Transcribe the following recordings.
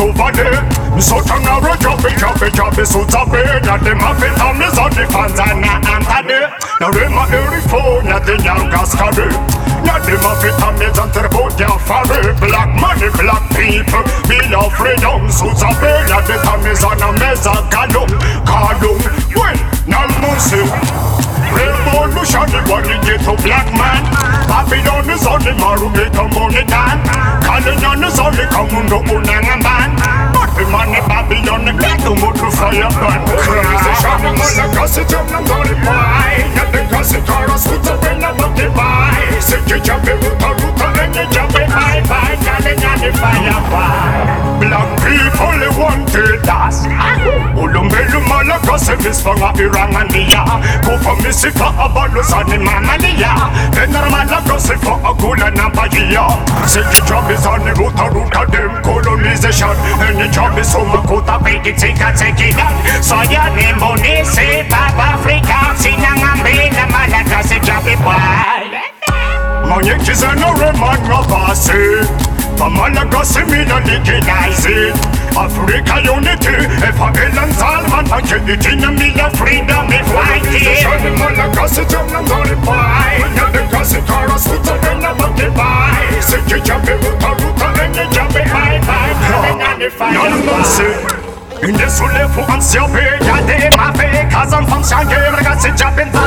over there. So turn around, drop it, drop it, drop it, so top it. Now them the fans are not Anthony. Now early phone, now the young guys carry. Now them up it on the boat, they're. Black money, black people, we love freedom. Oh, so top it, now the time is on a mess, a galum, galum. Now. Revolution, the one you get to black man. Papi on the sun, the maru, get a money time. On the sun, the come under the jump in, ruta, ruta, jump in Bye, bye, kalyan, the fire boy Black people, wanted us. Ulumelu malaka, service for a irangandia Go for me sifa abalo sani mamalia Tenar malaka sifa agula na bahia Siki job is on the ruta ruta dem colonization. Any job is on makuta peki tika teki dan Soya ni moni si Pamalaga simila legalize Africa unity Efa elan salman Hakedi na mila freedom e fighting Shani malaga si jamna mori pai Nyade kasi kara suta ena baki pai Siki jabe ruta ruta ene jabe pai pai Nyade nyade fire Inde sulefu ansiope Yade mafe kazan function Ragazzi jabin tarvane talu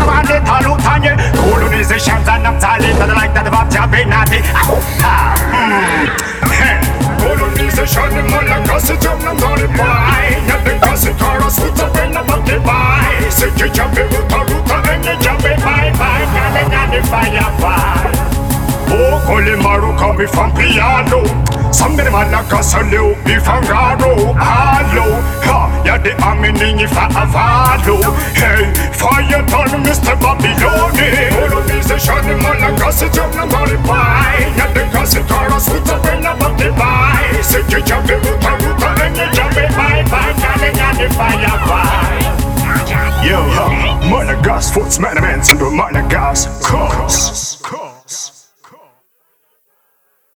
Come from piano. Somebody malaka saleu ifangaro Hello, ha, ya de amini fa avalo. Hey, fire turn Mr. Babyloni Colonization malaka si jamna mari pai Ya de kasi kara suta pena baki pai Siki jabe ruta ruta ene jabe pai pai Nyale nyale fire pai Yo, yo, Monagas, Foots, Manamans, and Monagas, Cause.